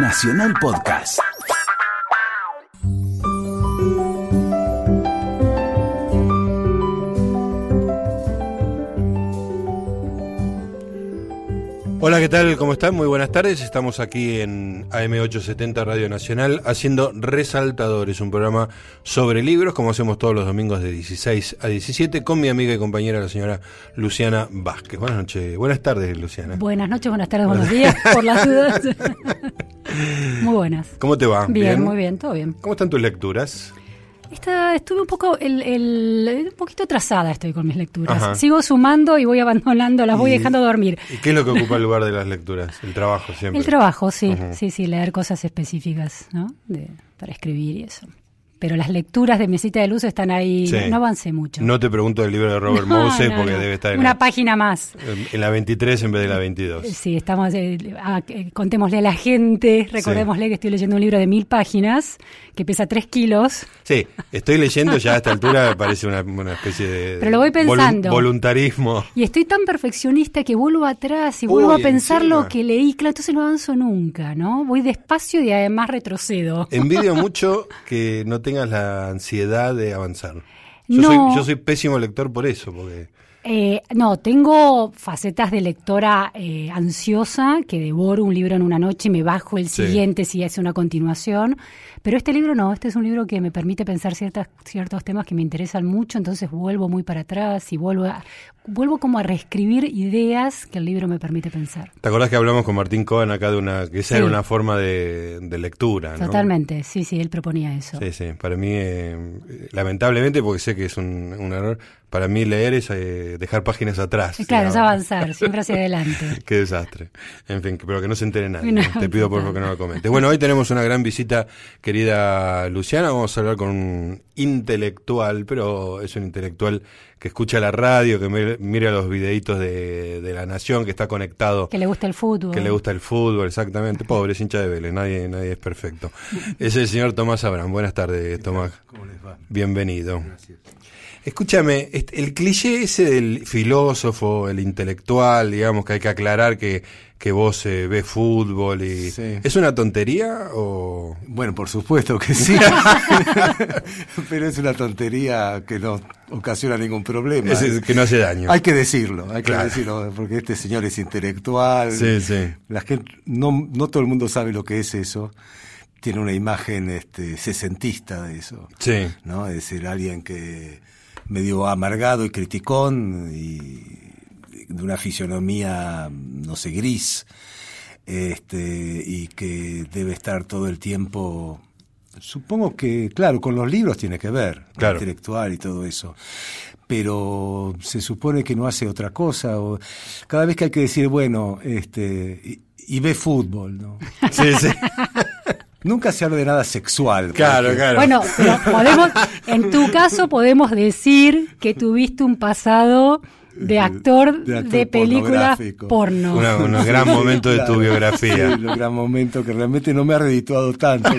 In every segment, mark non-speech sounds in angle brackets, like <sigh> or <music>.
Nacional Podcast. Hola, ¿qué tal? ¿Cómo están? Muy buenas tardes. Estamos aquí en AM870 Radio Nacional haciendo Resaltadores, un programa sobre libros, como hacemos todos los domingos de 16 a 17, con mi amiga y compañera, la señora Luciana Vázquez. Buenas noches, buenas tardes, Luciana. Buenas noches, buenas tardes, buenos días, por las dudas. <laughs> muy buenas. ¿Cómo te va? Bien, muy bien, todo bien. ¿Cómo están tus lecturas? Esta, estuve un poco, el, el, un poquito atrasada estoy con mis lecturas. Sigo sumando y voy abandonando, las voy dejando dormir. ¿Y qué es lo que ocupa el <laughs> lugar de las lecturas? El trabajo siempre. El trabajo, sí, sí, sí, leer cosas específicas, ¿no? De, para escribir y eso pero las lecturas de Mesita de Luz están ahí, no, avancé mucho. No te pregunto del libro de Robert <laughs> Mose porque debe estar en una la, página más. En la 23 en vez de la 22. Sí, estamos, eh, contémosle a la gente, recordémosle que estoy leyendo un libro de mil páginas que pesa tres kilos. Sí, estoy leyendo ya a esta altura, me <laughs> parece una, especie de Pero lo voy pensando. voluntarismo. Y estoy tan perfeccionista que vuelvo atrás y vuelvo a pensar lo que leí, claro, entonces no avanzo nunca, ¿no? Voy despacio y además retrocedo. Envidio <laughs> mucho que no tengas la ansiedad de avanzar. Yo, soy, yo soy pésimo lector por eso, porque... Eh, no, tengo facetas de lectora eh, ansiosa, que devoro un libro en una noche y me bajo el siguiente si hace una continuación. Pero este libro no, este es un libro que me permite pensar ciertas, ciertos temas que me interesan mucho, entonces vuelvo muy para atrás y vuelvo a, vuelvo como a reescribir ideas que el libro me permite pensar. ¿Te acordás que hablamos con Martín Cohen acá de una, que esa era una forma de, lectura? Totalmente, sí, sí, él proponía eso. Sí, sí, para mí, eh, lamentablemente, porque sé que es un, error, para mí leer es eh, dejar páginas atrás. Claro, es avanzar, siempre hacia adelante. <laughs> Qué desastre. En fin, pero que no se entere nadie. Te pido por favor que no lo comentes. Bueno, hoy tenemos una gran visita, querida Luciana. Vamos a hablar con un intelectual, pero es un intelectual que escucha la radio, que mira los videitos de, La Nación, que está conectado. Que le gusta el fútbol. Que le gusta el fútbol, exactamente. Pobre, es hincha de Vélez, nadie, nadie es perfecto. es el señor Tomás Abraham. Buenas tardes, Tomás. ¿Cómo les va? Bienvenido. Gracias. Escúchame, el cliché ese del filósofo, el intelectual, digamos que hay que aclarar que, que vos eh, ves fútbol y... ¿Es una tontería o...? Bueno, por supuesto que sí, <laughs> pero es una tontería que no ocasiona ningún problema. Es, que no hace daño. Hay que decirlo, hay que decirlo, porque este señor es intelectual. Sí, sí. La gente, no, no todo el mundo sabe lo que es eso tiene una imagen este, sesentista de eso. Sí. ¿no? Es decir, alguien que medio amargado y criticón y de una fisionomía, no sé, gris, este, y que debe estar todo el tiempo Supongo que, claro, con los libros tiene que ver, intelectual y todo eso. Pero se supone que no hace otra cosa. O cada vez que hay que decir, bueno, este, y, y ve fútbol, ¿no? Sí, sí. <laughs> Nunca se habla de nada sexual. Claro, claro. Bueno, pero podemos, en tu caso podemos decir que tuviste un pasado de actor de, película porno. un gran momento de tu biografía. un gran momento que realmente no me ha redituado tanto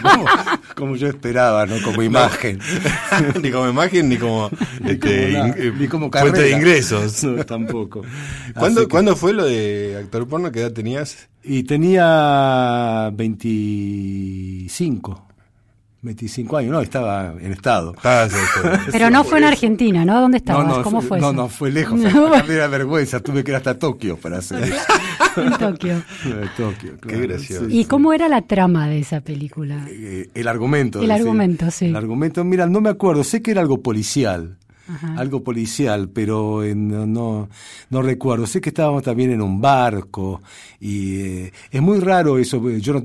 como, yo esperaba, ¿no? Como imagen. <laughs> ni como imagen ni como, este, ni como fuente de ingresos. tampoco. ¿Cuándo, ¿Cuándo fue lo de actor porno? ¿Qué edad tenías? Y tenía 25. 25 años, no, estaba en estado. <laughs> Pero no fue en Argentina, ¿no? ¿Dónde estabas? ¿Cómo fue, no, eso? No, fue lejos, <laughs> no. me vergüenza, tuve que ir hasta Tokio para <laughs> hacer eso. en Tokio. Tokio, Qué gracioso. ¿Y cómo era la trama de esa película? Eh, el argumento. El argumento, sí. El argumento, mira, no me acuerdo, sé que era algo policial. algo policial, pero no, no recuerdo. Sé que estábamos también en un barco y eh, es muy raro eso. Yo no,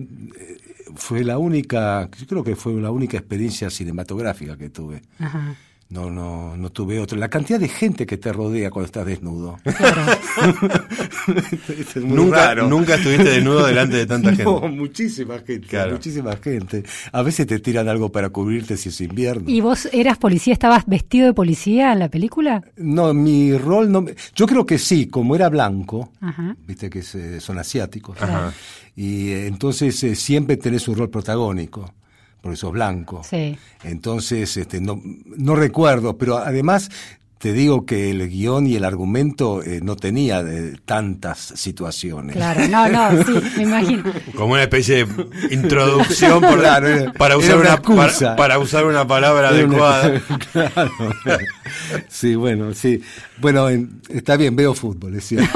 fue la única, creo que fue la única experiencia cinematográfica que tuve. No, no, no tuve otra. La cantidad de gente que te rodea cuando estás desnudo. <laughs> nunca, nunca estuviste desnudo delante de tanta <laughs> gente. No, muchísima gente, muchísima gente. A veces te tiran algo para cubrirte si es invierno. ¿Y vos eras policía? ¿Estabas vestido de policía en la película? No, mi rol no. Yo creo que sí, como era blanco, viste que eh, son asiáticos. Y eh, entonces eh, siempre tenés un rol protagónico porque sos blanco. Sí. Entonces, este, no, no recuerdo, pero además te digo que el guion y el argumento eh, no tenía de tantas situaciones. Claro, no, no, sí, me imagino. <laughs> Como una especie de introducción por, <laughs> Claro, para, usar una una, para, excusa. para usar una palabra Era una- adecuada. <laughs> claro. Sí, bueno, sí. Bueno, en- está bien, veo fútbol, es cierto.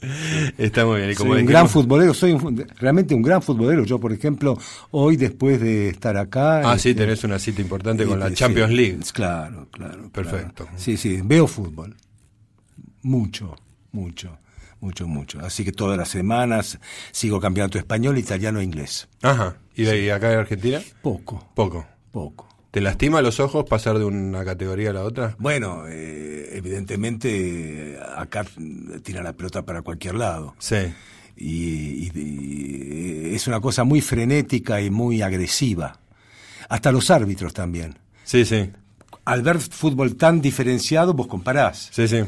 <laughs> Está muy bien. Y como soy un dijimos- gran futbolero, soy un realmente un gran futbolero. Yo, por ejemplo, hoy después de estar acá... Ah, sí, este, tenés una cita importante con la Sí, Champions sí. League. Claro, claro. Perfecto. claro. Sí, sí, veo fútbol. Mucho, mucho, mucho, mucho. Así que todas las semanas sigo campeonato español, italiano e inglés. Ajá. ¿Y de ahí acá en Argentina? Poco, Poco. poco. ¿Te lastima los ojos pasar de una categoría a la otra? Bueno, eh, evidentemente eh, acá tira la pelota para cualquier lado. Sí. Y, y- y es una cosa muy frenética y muy agresiva. Hasta los árbitros también. Sí, sí. Al ver fútbol tan diferenciado, vos comparás. Sí, sí.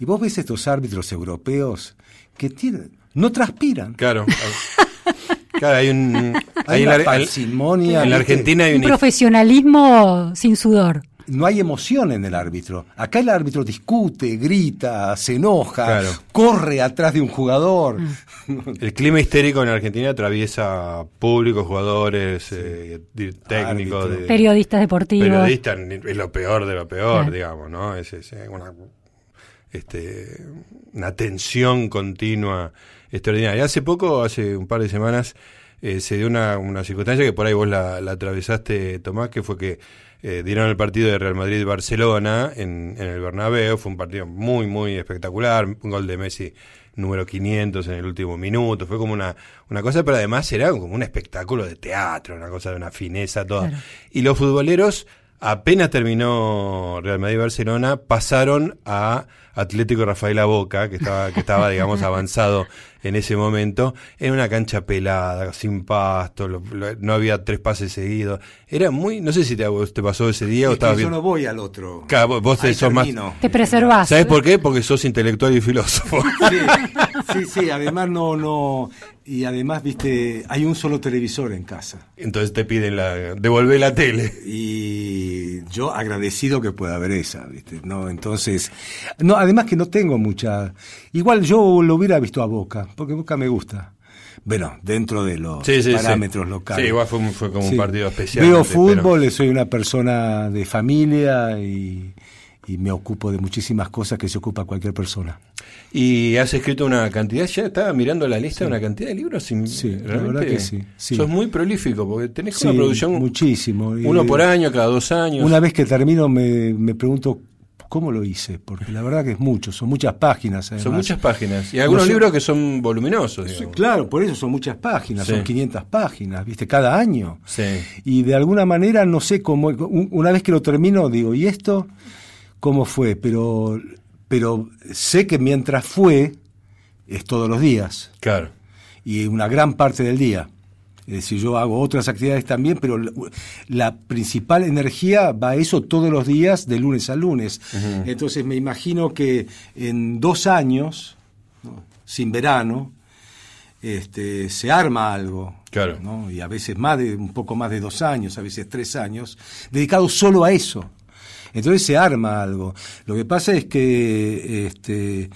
Y vos ves estos árbitros europeos que tienen, no transpiran. Claro. <laughs> claro, hay un. Hay una la- parsimonia, en. Argentina hay Un un. profesionalismo sin sudor. No hay emoción en el árbitro. Acá el árbitro discute, grita, se enoja, Claro. corre atrás de un jugador. <laughs> El clima histérico en Argentina atraviesa públicos, jugadores, eh, técnicos, de- Periodistas deportivos. periodistas, es lo peor de lo peor, Claro. digamos, ¿no? Es, es, una, este, una tensión continua extraordinaria. Hace poco, hace un par de semanas, eh, se dio una, una circunstancia que por ahí vos la, la atravesaste, Tomás, que fue que eh, dieron el partido de Real Madrid-Barcelona en, en el Bernabéu. Fue un partido muy, muy espectacular. Un gol de Messi número 500 en el último minuto. Fue como una, una cosa, pero además era como un espectáculo de teatro, una cosa de una fineza toda. Claro. Y los futboleros, apenas terminó Real Madrid-Barcelona, pasaron a Atlético Rafaela Boca, que estaba, que estaba digamos, <laughs> avanzado en ese momento, en una cancha pelada, sin pasto, lo- lo- no había tres pases seguidos. Era muy, no sé si te, te pasó ese día o Es estabas yo bien. no voy al otro. Claro, vos- sos más-. Te preservás. ¿Sabes por qué? Porque sos intelectual y filósofo. Sí, sí, sí, además no, no, y además, viste, hay un solo televisor en casa. Entonces te piden la, devolver la tele. Y yo agradecido que pueda haber esa, ¿viste? No, entonces, no, además que no tengo mucha, igual yo lo hubiera visto a Boca, porque Boca me gusta. Bueno, dentro de los Sí, sí, sí. parámetros locales. Sí, igual fue, fue como un partido especial. Veo pero- fútbol, soy una persona de familia y, y me ocupo de muchísimas cosas que se ocupa cualquier persona. Y has escrito una cantidad, ya estaba mirando la lista, una cantidad de libros. sin- Sí, la verdad que sí, sí. Sos muy prolífico, porque tenés Sí, una producción muchísimo. Uno por año, cada dos años. Una vez que termino me, me pregunto cómo lo hice, porque la verdad que es mucho, son muchas páginas. Son además. muchas páginas. Y algunos No son- libros que son voluminosos. Sí, claro, por eso son muchas páginas, Sí. son 500 páginas, ¿viste? Cada año. Sí. Y de alguna manera, no sé cómo, un- una vez que lo termino, digo, ¿y esto cómo fue? Pero, pero sé que mientras fue, es todos los días, Claro. y una gran parte del día. Es decir, yo hago otras actividades también, pero la, la principal energía va a eso todos los días, de lunes a lunes. Entonces me imagino que en dos años, ¿no? sin verano, este, se arma algo. Claro. ¿no? Y a veces más de, un poco más de dos años, a veces tres años, dedicado solo a eso. Entonces se arma algo. Lo que pasa es que este,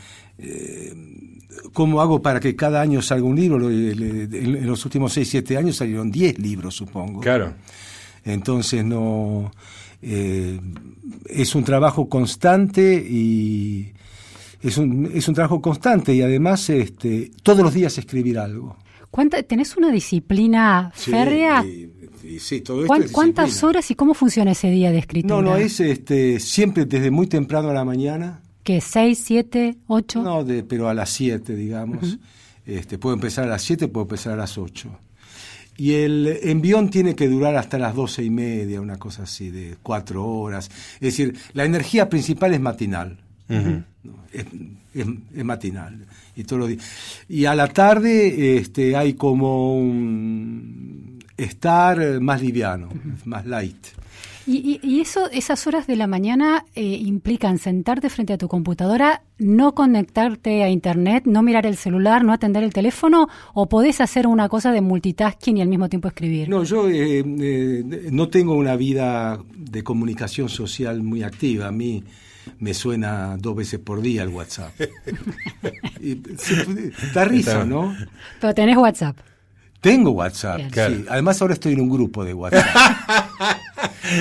¿Cómo hago para que cada año salga un libro? Le- En los últimos 6, 7 años salieron 10 libros, supongo. Claro. Entonces no eh, es un trabajo constante y es un, es un trabajo constante y además este, todos los días escribir algo. ¿Cuánta- ¿Tenés una disciplina férrea? y- y sí, todo esto ¿Cuán- es ¿Cuántas horas y cómo funciona ese día de escritura? No, no, es este, siempre desde muy temprano a la mañana. ¿Qué? ¿Seis, siete, ocho? No, de, pero a las 7, digamos. este, puedo empezar a las 7, puedo empezar a las 8. Y el envión tiene que durar hasta las doce y media, una cosa así, de cuatro horas. Es decir, la energía principal es matinal. es, es- es matinal. Y, todos los días. y a la tarde este, hay como un estar más liviano, más light. Y, eso, esas horas de la mañana eh, implican sentarte frente a tu computadora, no conectarte a internet, no mirar el celular, no atender el teléfono, o podés hacer una cosa de multitasking y al mismo tiempo escribir. No, yo eh, eh, no tengo una vida de comunicación social muy activa. A mí me suena dos veces por día el WhatsApp. <laughs> Está risa, ¿no? Pero tenés WhatsApp. Tengo WhatsApp, sí. Además ahora estoy en un grupo de WhatsApp. <laughs>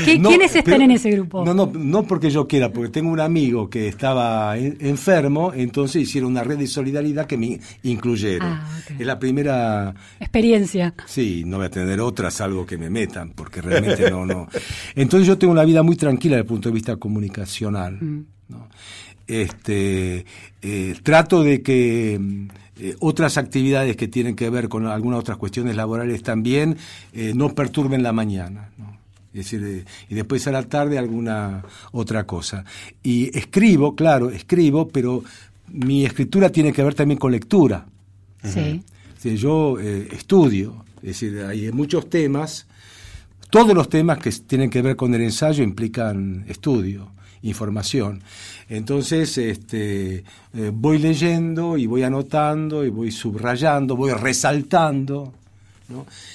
¿Quiénes están en ese grupo? No, no, no porque yo quiera, porque tengo un amigo que estaba enfermo, entonces hicieron una red de solidaridad que me incluyeron. Ah, es la primera experiencia. Sí, no voy a tener otras, algo que me metan, porque realmente no, no. Entonces yo tengo una vida muy tranquila desde el punto de vista comunicacional. Mm. Este, eh, trato de que eh, otras actividades que tienen que ver con algunas otras cuestiones laborales también eh, no perturben la mañana. Es decir, eh, y después a la tarde alguna otra cosa. Y escribo, claro, escribo, pero mi escritura tiene que ver también con lectura. Sí. yo estudio, es decir, hay muchos temas, todos los temas que tienen que ver con el ensayo implican estudio información. Entonces, este, eh, voy leyendo y voy anotando y voy subrayando, voy resaltando.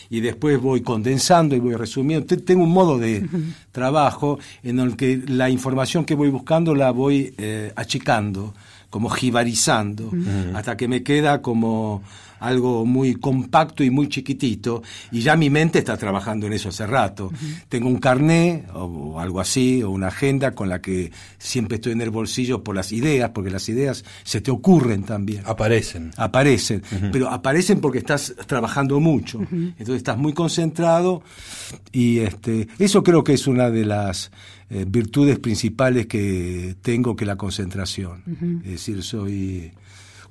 y después voy condensando y voy resumiendo. Tengo un modo de <laughs> trabajo en el que la información que voy buscando la voy eh, achicando, como jibarizando, hasta que me queda como algo muy compacto y muy chiquitito, y ya mi mente está trabajando en eso hace rato. Tengo un carné o, algo así, o una agenda con la que siempre estoy en el bolsillo por las ideas, porque las ideas se te ocurren también. Aparecen. Aparecen, pero aparecen porque estás trabajando mucho, entonces estás muy concentrado y este, eso creo que es una de las eh, virtudes principales que tengo que la concentración. Es decir, soy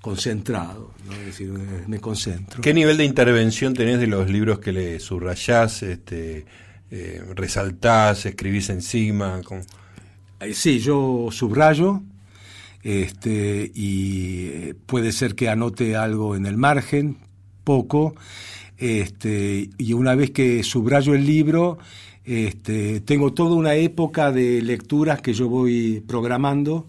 concentrado, ¿no? es decir, me concentro. ¿Qué nivel de intervención tenés de los libros que le subrayás, este, eh, resaltás, escribís encima? Con... Sí, yo subrayo este, y eh, puede ser que anote algo en el margen, poco, este, y una vez que subrayo el libro, este, tengo toda una época de lecturas que yo voy programando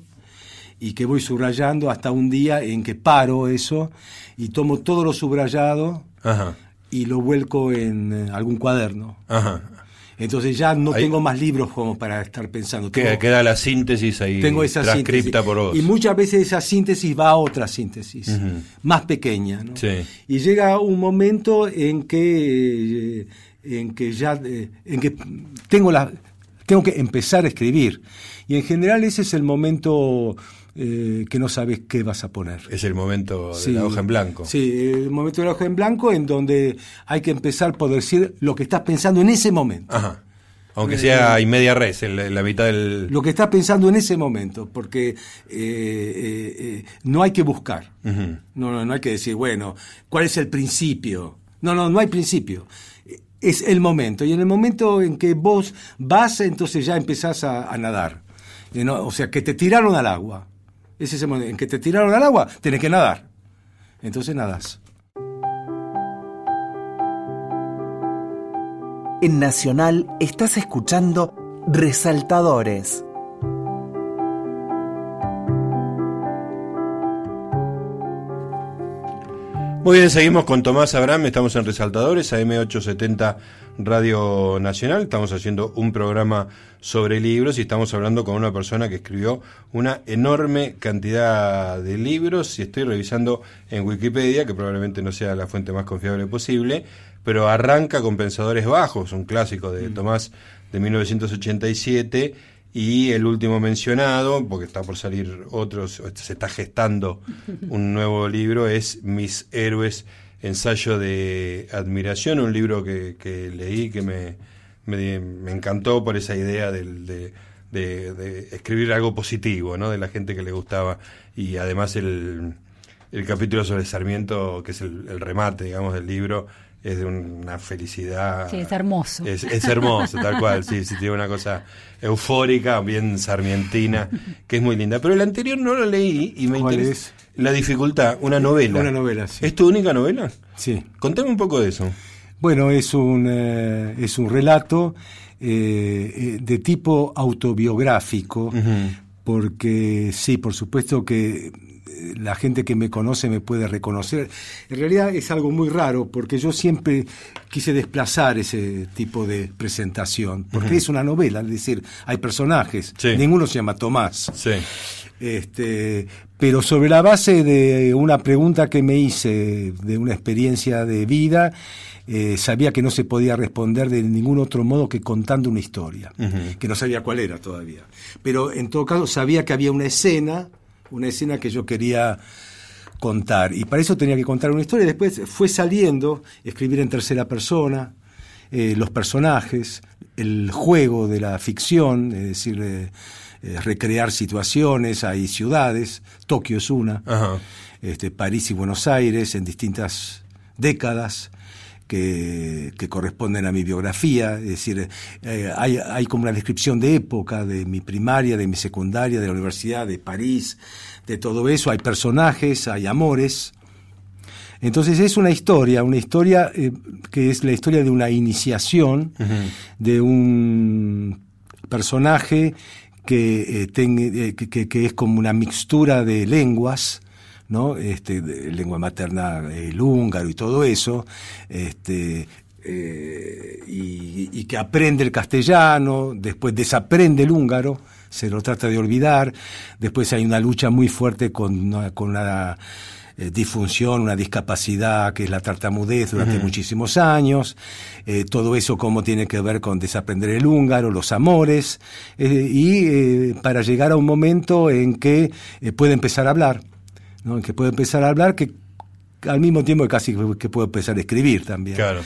y que voy subrayando hasta un día en que paro eso y tomo todo lo subrayado y lo vuelco en eh, algún cuaderno. Entonces ya no tengo más libros como para estar pensando. queda la síntesis ahí tengo esa transcripta por vos. Y muchas veces esa síntesis va a otra síntesis, más pequeña. Y llega un momento en que, eh, en que ya eh, en que tengo, la, tengo que empezar a escribir. Y en general ese es el momento eh, que no sabes qué vas a poner. Es el momento de la hoja en blanco. Sí, el momento de la hoja en blanco en donde hay que empezar por decir lo que estás pensando en ese momento. Ajá. Aunque sea y media res, en la, mitad del... Lo que estás pensando en ese momento, porque eh, eh, no hay que buscar. no, no, no hay que decir, bueno, ¿cuál es el principio? No, no, no hay principio es el momento. Y en el momento en que vos vas, entonces ya empezás a, nadar. O sea, que te tiraron al agua es ese momento en que te tiraron al agua, tienes que nadar. Entonces nadas. En Nacional estás escuchando Resaltadores. Muy bien, seguimos con Tomás Abraham, estamos en Resaltadores, AM870 Radio Nacional, estamos haciendo un programa sobre libros y estamos hablando con una persona que escribió una enorme cantidad de libros y estoy revisando en Wikipedia, que probablemente no sea la fuente más confiable posible, pero arranca con Pensadores Bajos, un clásico de mm. Tomás de 1987 y el último mencionado, porque está por salir otro, se está gestando <laughs> un nuevo libro, es Mis Héroes, ensayo de admiración, un libro que, que leí que me, me, encantó por esa idea de, de, escribir algo positivo, ¿no? de la gente que le gustaba. Y además el, el capítulo sobre Sarmiento, que es el, el remate, digamos, del libro, es de una felicidad. Sí, es hermoso. Es, hermoso, tal cual, sí, sí, tiene una cosa eufórica, bien sarmientina, que es muy linda. Pero el anterior no lo leí y me interesa. La dificultad, una novela. Una novela, sí. ¿Es tu única novela? Sí. Contame un poco de eso. Bueno, es un, eh, es un relato eh, eh, de tipo autobiográfico, porque sí, por supuesto que la gente que me conoce me puede reconocer. En realidad es algo muy raro porque yo siempre quise desplazar ese tipo de presentación, porque es una novela, es decir, hay personajes, ninguno se llama Tomás. Sí. Este, pero sobre la base de una pregunta que me hice, de una experiencia de vida, eh, sabía que no se podía responder de ningún otro modo que contando una historia, que no sabía cuál era todavía. Pero en todo caso sabía que había una escena, una escena que yo quería contar, y para eso tenía que contar una historia. Después fue saliendo, escribir en tercera persona, eh, los personajes, el juego de la ficción, es decir, eh, recrear situaciones, hay ciudades, Tokio es una, Este, París y Buenos Aires en distintas décadas, que, corresponden a mi biografía, es decir, eh, hay, hay, como una descripción de época, de mi primaria, de mi secundaria, de la universidad, de París, de todo eso, hay personajes, hay amores. Entonces es una historia, una historia eh, que es la historia de una iniciación de un personaje que, eh, que, que, es como una mixtura de lenguas, ¿no? Este, lengua materna, el húngaro y todo eso, este, eh, y, que aprende el castellano, después desaprende el húngaro, se lo trata de olvidar, después hay una lucha muy fuerte con una, con una eh, disfunción, una discapacidad que es la tartamudez durante muchísimos años, eh, todo eso como tiene que ver con desaprender el húngaro, los amores, y para llegar a un momento en que puede empezar a hablar ¿no? que puede empezar a hablar, que al mismo tiempo casi que puede empezar a escribir también. Claro.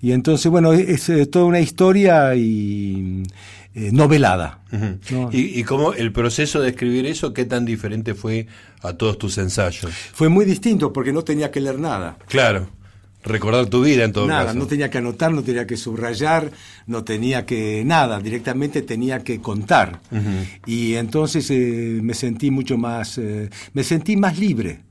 Y entonces, bueno, es, toda una historia y eh, novelada. ¿Y, ¿Y cómo el proceso de escribir eso, qué tan diferente fue a todos tus ensayos? Fue muy distinto porque no tenía que leer nada. Claro recordar tu vida en todo nada, caso. no tenía que anotar, no tenía que subrayar, no tenía que nada, directamente tenía que contar. Y entonces eh, me sentí mucho más, eh, me sentí más libre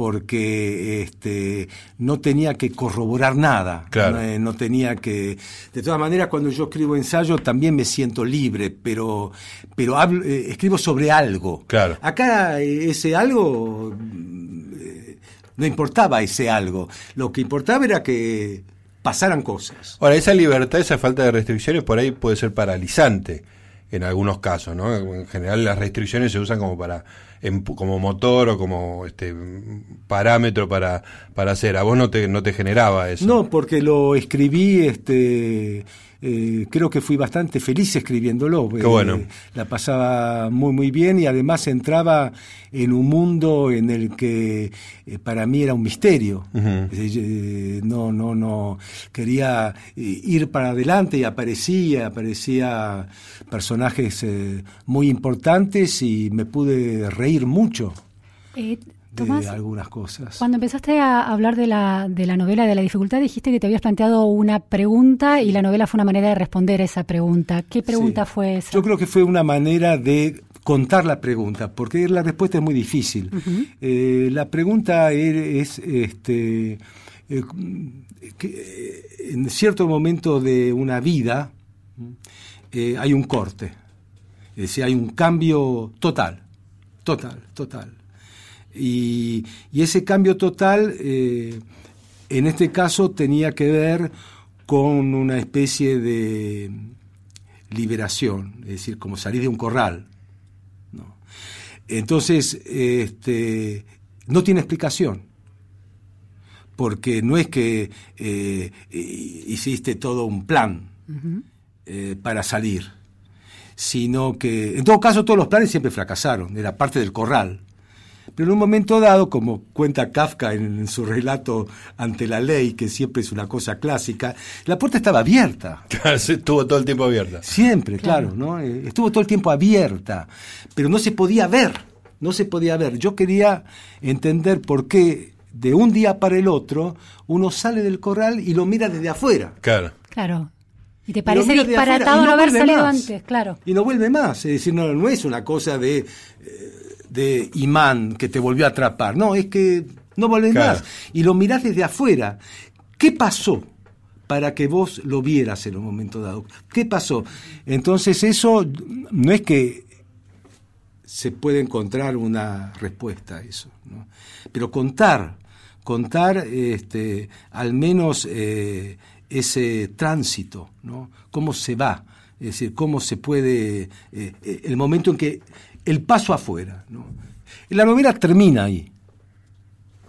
porque este, no tenía que corroborar nada, claro. no, tenía que... De todas maneras, cuando yo escribo ensayo también me siento libre, pero, pero hablo, eh, escribo sobre algo. Claro. Acá ese algo no importaba ese algo. Lo que importaba era que pasaran cosas. Ahora, esa libertad, esa falta de restricciones por ahí puede ser paralizante en algunos casos, ¿no? En general las restricciones se usan como para como motor o como este parámetro para para hacer. A vos no te no te generaba eso. No, porque lo escribí este eh, creo que fui bastante feliz escribiéndolo. Qué bueno. Eh, la pasaba muy, muy bien y además entraba en un mundo en el que eh, para mí era un misterio. no, no, no. Quería ir para adelante y aparecía, aparecía personajes muy importantes y me pude reír mucho de algunas cosas. Cuando empezaste a hablar de la, de la novela, de la dificultad, dijiste que te habías planteado una pregunta y la novela fue una manera de responder a esa pregunta. ¿Qué pregunta fue esa? Yo creo que fue una manera de contar la pregunta, porque la respuesta es muy difícil. Eh, la pregunta es, este, eh, que en cierto momento de una vida eh, hay un corte, es decir, hay un cambio total, total, total. Y, ese cambio total, eh, en este caso, tenía que ver con una especie de liberación, es decir, como salir de un corral. Entonces, este, no tiene explicación, porque no es que eh, hiciste todo un plan eh, para salir, sino que, en todo caso, todos los planes siempre fracasaron, era parte del corral. Pero en un momento dado, como cuenta Kafka en, su relato Ante la ley, que siempre es una cosa clásica, la puerta estaba abierta. <laughs> Estuvo todo el tiempo abierta. Siempre, claro, ¿no? Eh, estuvo todo el tiempo abierta, pero no se podía ver, no se podía ver. Yo quería entender por qué de un día para el otro uno sale del corral y lo mira desde afuera. Claro. Claro. Y te parece disparatado no, haber salido antes, claro. Y no vuelve más. Es decir, no, no es una cosa de eh, de imán que te volvió a atrapar. No, es que no volvés más. Y lo mirás desde afuera. ¿Qué pasó para que vos lo vieras en un momento dado. ¿Qué pasó? Entonces eso no es que se puede encontrar una respuesta a eso, ¿no? pero contar, contar este, al menos eh, ese tránsito, ¿no? cómo se va, es decir, cómo se puede, eh, eh, el momento en que, el paso afuera. ¿no? La novela termina ahí,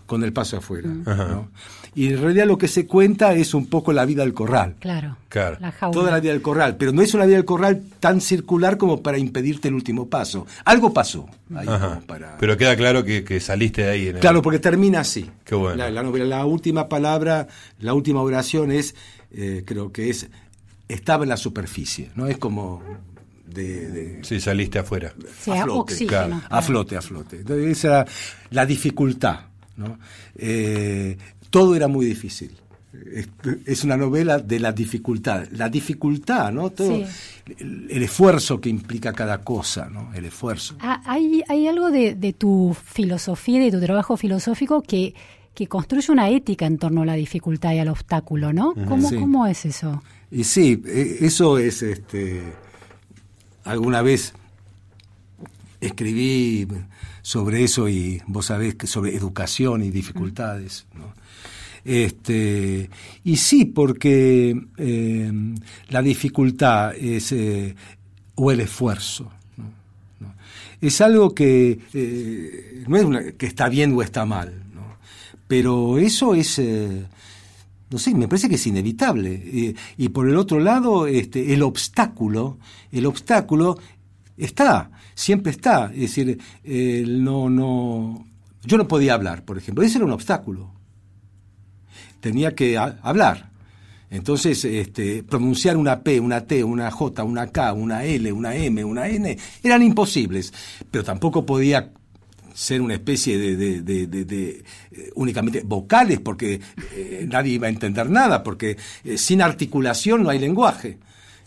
con el paso afuera. ¿no? Y en realidad lo que se cuenta es un poco la vida del corral. Claro. Claro. La jaula. Toda la vida del corral, pero no es una vida del corral tan circular como para impedirte el último paso. Algo pasó. ahí Ajá. como para- Pero queda claro que, que saliste de ahí. En el- Claro, porque termina así. Qué bueno. La, la novela, la última palabra, la última oración es, eh, creo que es, estaba en la superficie, ¿no? Es como de... de- Sí, saliste afuera. Sí, a flote, oxígeno. claro. a flote, a flote. Entonces, esa era la dificultad, ¿no? Eh, todo era muy difícil. Es, una novela de la dificultad. La dificultad, ¿no? Todo, Sí. el, el esfuerzo que implica cada cosa, ¿no? El esfuerzo. Ah, Hay, hay algo de, de tu filosofía, de tu trabajo filosófico que, que construye una ética en torno a la dificultad y al obstáculo, ¿no? ¿Cómo, Sí. ¿Cómo es eso? Y sí, eh, eso es, este, alguna vez escribí sobre eso y vos sabés que sobre educación y dificultades, ¿no? Este, y sí, porque eh, la dificultad es, eh, o el esfuerzo, ¿no? ¿no? es algo que eh, no es una- que está bien o está mal, ¿no? pero eso es... no sé, me parece que es inevitable. Eh, y por el otro lado, este, el obstáculo, el obstáculo está, siempre está. Es decir, eh, no, no, yo no podía hablar, por ejemplo. Ese era un obstáculo. Tenía que ha- hablar. Entonces, este, pronunciar una P, una T, una J, una K, una L, una M, una N, eran imposibles. Pero tampoco podía ser una especie de, de- eh, únicamente vocales, porque eh, nadie iba a entender nada, porque eh, sin articulación no hay lenguaje.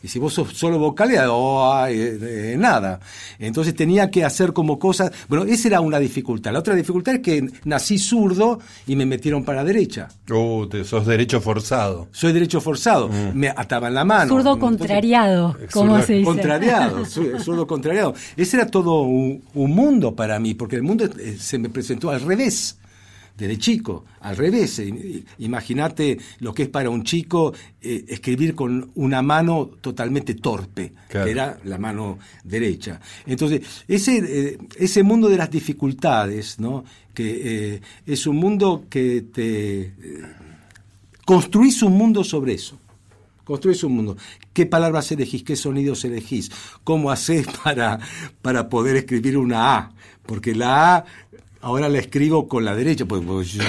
Y si vos sos solo vocales, oh, ay, eh, eh, nada. Entonces tenía que hacer como cosas. Bueno, esa era una dificultad. La otra dificultad es que nací zurdo y me metieron para la derecha. Oh, te, sos derecho forzado. Soy derecho forzado. Me ataban la mano. Zurdo Entonces- contrariado, como Zurdo se dice. Contrariado, <laughs> zurdo contrariado. Ese era todo un, un mundo para mí, porque el mundo eh, se me presentó al revés, desde chico, al revés. I- Imagínate lo que es para un chico eh, escribir con una mano totalmente torpe, Claro. que era la mano derecha. Entonces, ese, eh, ese mundo de las dificultades, ¿no? que eh, es un mundo que te... eh, construís un mundo sobre eso. Construís un mundo. ¿Qué palabras elegís? ¿Qué sonidos elegís? ¿Cómo haces <laughs> para, para poder escribir una A? Porque la A ahora la escribo con la derecha, pues, pues yo,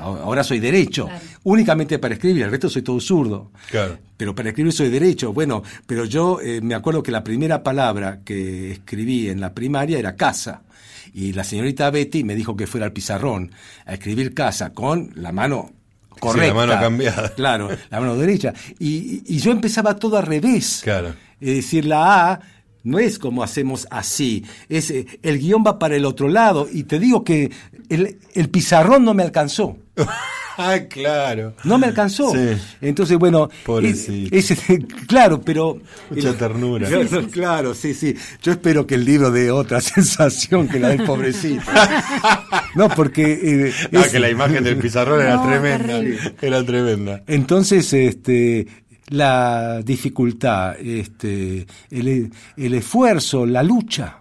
ahora soy derecho, Claro. únicamente para escribir, el resto soy todo zurdo. Claro. Pero para escribir soy derecho. Bueno, pero yo eh, me acuerdo que la primera palabra que escribí en la primaria era casa. Y la señorita Betty me dijo que fuera al pizarrón a escribir casa con la mano correcta. la mano cambiada. <laughs> Claro, la mano derecha. Y, y yo empezaba todo al revés. Claro. Es decir, la A no es como hacemos así, es eh, el guion va para el otro lado y te digo que el, el pizarrón no me alcanzó. <laughs> ah, claro. No me alcanzó. Sí. Entonces, bueno, Pobrecito. es- <laughs> claro, pero... Mucha ternura. Claro, <laughs> claro, sí, sí. Yo espero que el libro dé otra sensación que la del pobrecito. No, porque... eh, Ah, es- que la imagen del pizarrón era No, tremenda. terrible. Era tremenda. Entonces, este, la dificultad, este, el, el esfuerzo, la lucha,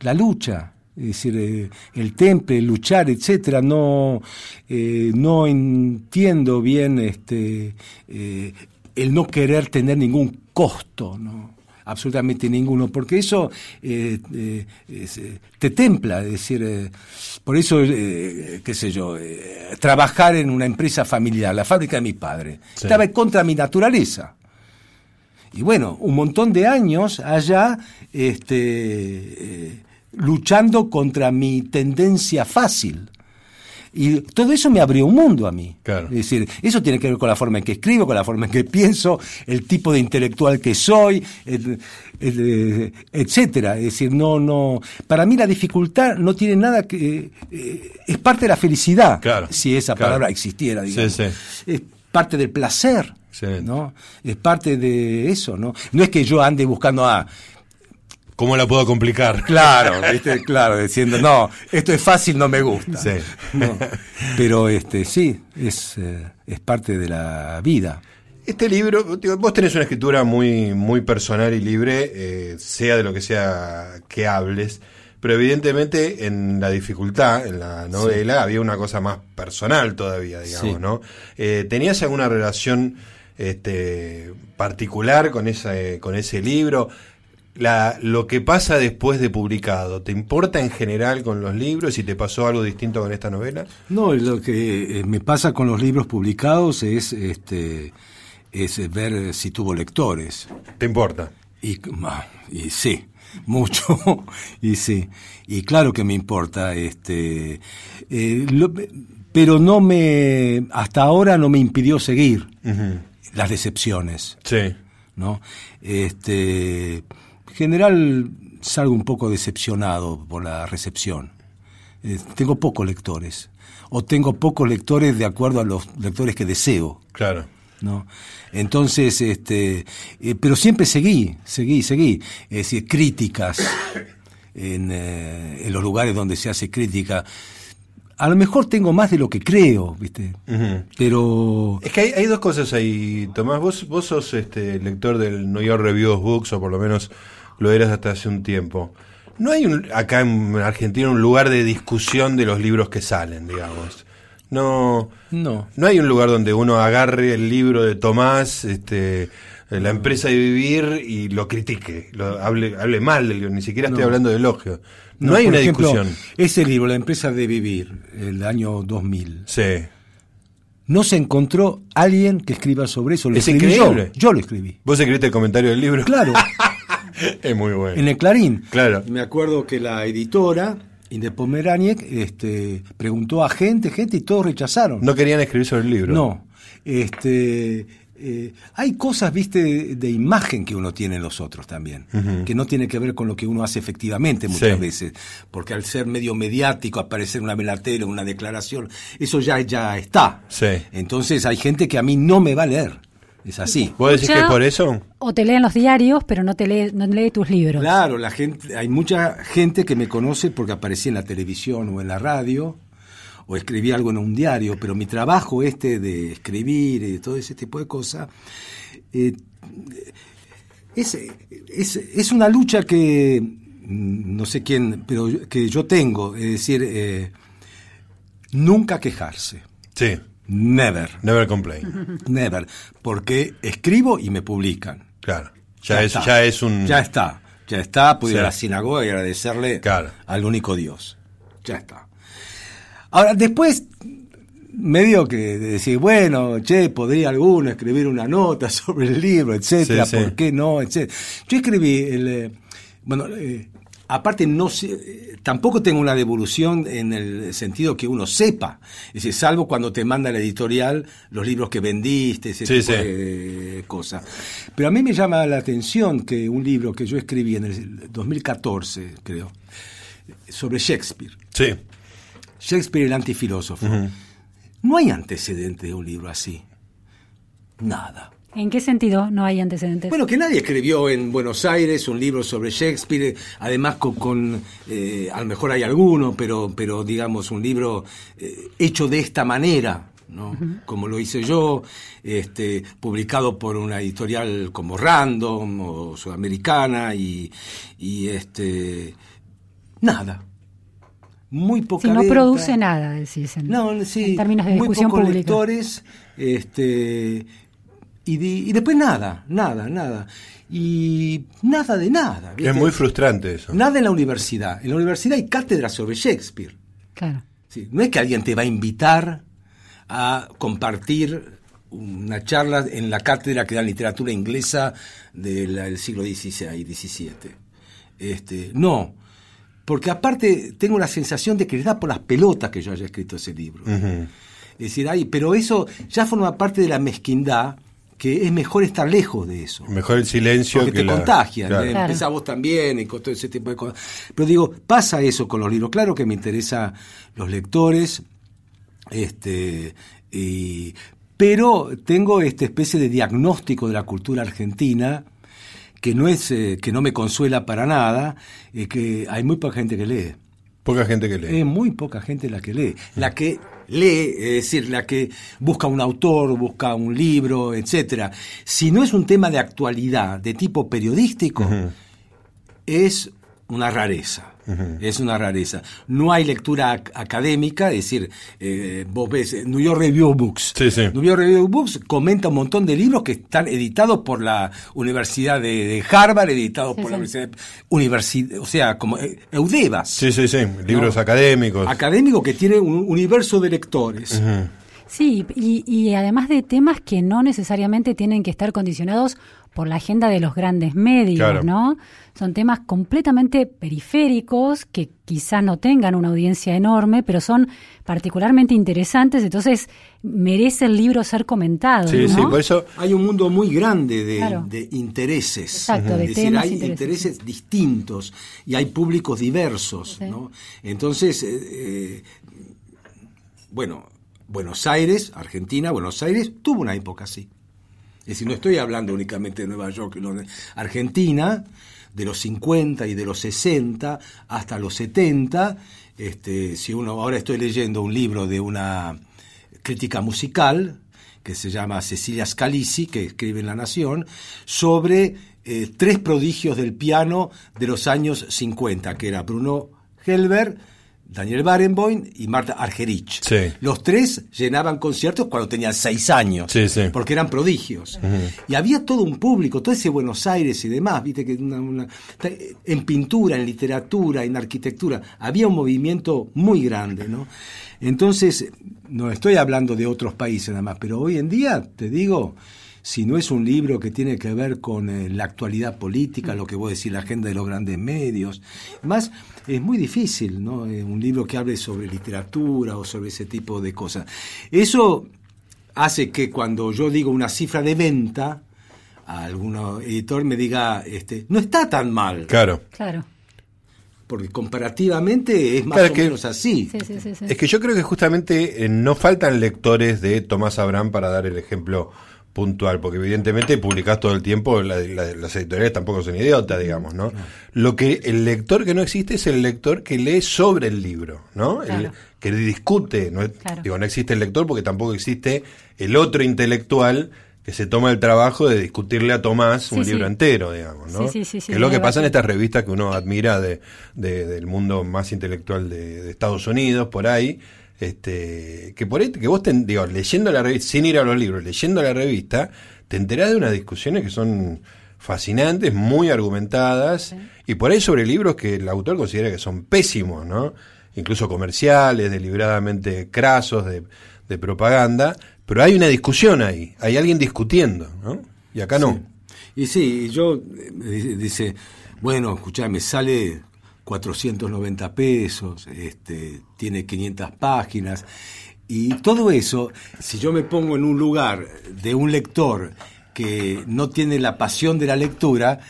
la lucha, es decir, eh, el temple, luchar, etcétera, no, eh, no entiendo bien este, eh, el no querer tener ningún costo, ¿no? Absolutamente ninguno, porque eso eh, eh, eh, te templa, es decir, por eso, qué sé yo, trabajar en una empresa familiar, la fábrica de mi padre, Sí. estaba contra mi naturaleza. Y bueno, un montón de años allá este, luchando contra mi tendencia fácil. Y todo eso me abrió un mundo a mí. Claro. Es decir, eso tiene que ver con la forma en que escribo, con la forma en que pienso, el tipo de intelectual que soy, eh, etcétera. Es decir, no, no. Para mí la dificultad no tiene nada que. eh, es parte de la felicidad. Claro, Si esa claro. palabra existiera, digamos. Sí, Es parte del placer, ¿no? Es parte de eso, ¿no? No es que yo ande buscando a... Ah, ¿Cómo la puedo complicar? Claro, ¿viste? claro, diciendo, no, esto es fácil, no me gusta. Sí. pero este, sí, es, eh, es parte de la vida. Este libro, vos tenés una escritura muy, muy personal y libre, eh, sea de lo que sea que hables, pero evidentemente en la dificultad, en la novela, había una cosa más personal todavía, digamos, ¿no? Eh, ¿Tenías alguna relación este, particular con, esa, con ese libro? La, lo que pasa después de publicado, ¿te importa en general con los libros y te pasó algo distinto con esta novela? No, lo que eh, me pasa con los libros publicados es este es ver si tuvo lectores. ¿Te importa? Y, y sí, <laughs> mucho, y sí, y claro que me importa, este, eh, pero no me, hasta ahora no me impidió seguir las decepciones. Sí. ¿No? Este, general salgo un poco decepcionado por la recepción. Eh, tengo pocos lectores, o tengo pocos lectores de acuerdo a los lectores que deseo. Claro. ¿no? Entonces, este, eh, pero siempre seguí, seguí, seguí, es decir, críticas en, eh, en, los lugares donde se hace crítica. A lo mejor tengo más de lo que creo, ¿viste? Pero... Es que hay, hay, dos cosas ahí, Tomás. Vos, vos sos este, lector del New York Review of Books, o por lo menos lo eras hasta hace un tiempo. No hay un, acá en Argentina un lugar de discusión de los libros que salen, digamos. No, no, no hay un lugar donde uno agarre el libro de Tomás, este, eh, la empresa de vivir y lo critique, lo, hable, hable mal del libro, ni siquiera estoy hablando de elogio. No, hay una discusión. Ese libro, La empresa de vivir, el año 2000. Sí. No se encontró alguien que escriba sobre eso. Lo es increíble. Yo, yo lo escribí. ¿Vos escribiste el comentario del libro? Claro. <laughs> es muy bueno. En el Clarín. Claro. Me acuerdo que la editora de Pomeraniec este, preguntó a gente, gente, y todos rechazaron. No querían escribir sobre el libro. No. Este, eh, hay cosas, viste, de, imagen que uno tiene en los otros también, que no tiene que ver con lo que uno hace efectivamente muchas veces, porque al ser medio mediático, aparecer una velatera, una declaración, eso ya, ya está. Sí. Entonces hay gente que a mí no me va a leer. Es así. ¿Vos decís que por eso? O te leen los diarios, pero no te lee, no lee tus libros. Claro, la gente, hay mucha gente que me conoce porque aparecí en la televisión o en la radio, o escribí algo en un diario, pero mi trabajo este de escribir y todo ese tipo de cosas, eh, es, es, una lucha que mm, no sé quién, pero que yo tengo, es decir, eh, nunca quejarse. Sí. Never. Never complain. <laughs> Never. Porque escribo y me publican. Claro. Ya, es, ya es un. Ya está. Ya está. Pude ir a la sinagoga y agradecerle al único Dios. Ya está. Ahora, después, medio que decir, bueno, che, podría alguno escribir una nota <laughs> sobre el libro, etcétera, ¿por qué no? etcétera. Yo escribí el. Eh, bueno, eh, aparte no sé, tampoco tengo una devolución en el sentido que uno sepa, es decir, salvo cuando te manda la editorial los libros que vendiste, ese tipo de cosas. Pero a mí me llama la atención que un libro que yo escribí en el 2014, creo, sobre Shakespeare. Sí. Shakespeare el antifilósofo. No hay antecedente de un libro así. Nada. ¿En qué sentido no hay antecedentes? Bueno, que nadie escribió en Buenos Aires un libro sobre Shakespeare, además con, eh, a lo mejor hay alguno, pero, pero digamos un libro eh, hecho de esta manera, ¿no? Como lo hice yo, este, publicado por una editorial como Random o Sudamericana y, y este, nada. Muy poca Si no produce nada, decís, en, no, sí, en términos de discusión muy pocos lectores, este, y, después nada, nada, nada. Y nada de nada. Es muy frustrante eso. Nada en la universidad. En la universidad hay cátedras sobre Shakespeare. Claro. no es que alguien te va a invitar a compartir una charla en la cátedra que da literatura inglesa del siglo XVI y XVII. Este, no, porque aparte tengo la sensación de que le da por las pelotas que yo haya escrito ese libro. Es decir, ay, pero eso ya forma parte de la mezquindad que es mejor estar lejos de eso. Mejor el silencio porque te contagia. Claro. vos también y con todo ese tipo de cosas. Pero digo, pasa eso con los libros. Claro que me interesa los lectores, este, y, pero tengo esta especie de diagnóstico de la cultura argentina que no es eh, que no me consuela para nada, eh, que hay muy poca gente que lee. Poca gente que lee. Es muy poca gente la que lee. La que lee, es decir, la que busca un autor, busca un libro, etcétera. Si no es un tema de actualidad, de tipo periodístico, es una rareza. Es una rareza. No hay lectura académica, es decir, eh, vos ves eh, New York Review of Books. New York Review of Books comenta un montón de libros que están editados por la Universidad de, Harvard, editados por la Universidad, o sea, como eh, Eudebas. Sí, sí, sí, libros académicos. Académicos que tienen un universo de lectores. Sí, y, y, además de temas que no necesariamente tienen que estar condicionados por la agenda de los grandes medios, ¿no? Son temas completamente periféricos que quizás no tengan una audiencia enorme, pero son particularmente interesantes, entonces merece el libro ser comentado. Sí, sí, por eso hay un mundo muy grande de, intereses. Exacto, de es decir, hay intereses, distintos y hay públicos diversos, ¿no? Entonces, eh, eh, bueno, Buenos Aires, Argentina, Buenos Aires tuvo una época así. Es decir, no estoy hablando únicamente de Nueva York, Argentina, de los 50 y de los 60 hasta los 70, este, si uno ahora estoy leyendo un libro de una crítica musical que se llama Cecilia Scalisi, que escribe en La Nación, sobre eh, tres prodigios del piano de los años 50, que era Bruno Helber, Daniel Barenboim y Marta Argerich. Los tres llenaban conciertos cuando tenían seis años, porque eran prodigios. Y había todo un público, todo ese Buenos Aires y demás, viste que en pintura, en literatura, en arquitectura, había un movimiento muy grande, ¿no? Entonces, no estoy hablando de otros países nada más, pero hoy en día, te digo, si no es un libro que tiene que ver con eh, la actualidad política, lo que voy a decir, la agenda de los grandes medios. Más, es muy difícil, ¿no? Eh, un libro que hable sobre literatura o sobre ese tipo de cosas. Eso hace que cuando yo digo una cifra de venta, a algún editor me diga, este, no está tan mal. Claro. Claro porque comparativamente es más o menos así. es que yo creo que justamente eh, no faltan lectores de Tomás Abraham para dar el ejemplo puntual, porque evidentemente publicás todo el tiempo, las editoriales tampoco son idiotas, digamos, ¿no? Lo que el lector que no existe es el lector que lee sobre el libro, ¿no? El, que discute, no, digo, no existe el lector porque tampoco existe el otro intelectual que se toma el trabajo de discutirle a Tomás un libro entero, digamos, ¿no? que es lo que pasa en estas revistas que uno admira de, del mundo más intelectual de Estados Unidos, por ahí, este, que por ahí, que vos, digo, leyendo la revista, sin ir a los libros, leyendo la revista, te enterás de unas discusiones que son fascinantes, muy argumentadas, y por ahí sobre libros que el autor considera que son pésimos, ¿no? Incluso comerciales, deliberadamente crasos, de, de propaganda, pero hay una discusión ahí, hay alguien discutiendo, ¿no? Y acá no. Y sí, yo, eh, dice, bueno, escuchame, sale 490 pesos, este, tiene 500 páginas. Y todo eso, si yo me pongo en un lugar de un lector que no tiene la pasión de la lectura,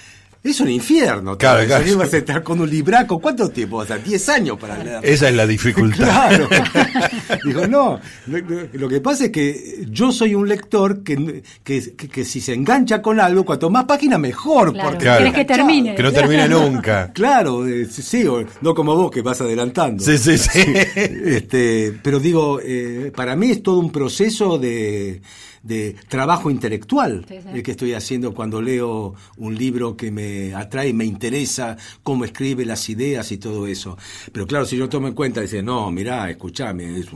es un infierno. Claro, claro. vas a estar con un libraco. ¿Cuánto tiempo? O sea, 10 años para leer. Esa es la dificultad. Claro. <laughs> Digo, no. Lo, que pasa es que yo soy un lector que, que, si se engancha con algo, cuanto más páginas, mejor. porque Quieres que termine. Que no termine nunca. Claro, eh, sí, no como vos que vas adelantando. Sí, sí, sí. Este, pero digo, eh, para mí es todo un proceso de de trabajo intelectual el que estoy haciendo cuando leo un libro que me atrae, me interesa cómo escribe las ideas y todo eso. Pero claro, si yo tomo en cuenta, dice, no, mirá, escúchame, es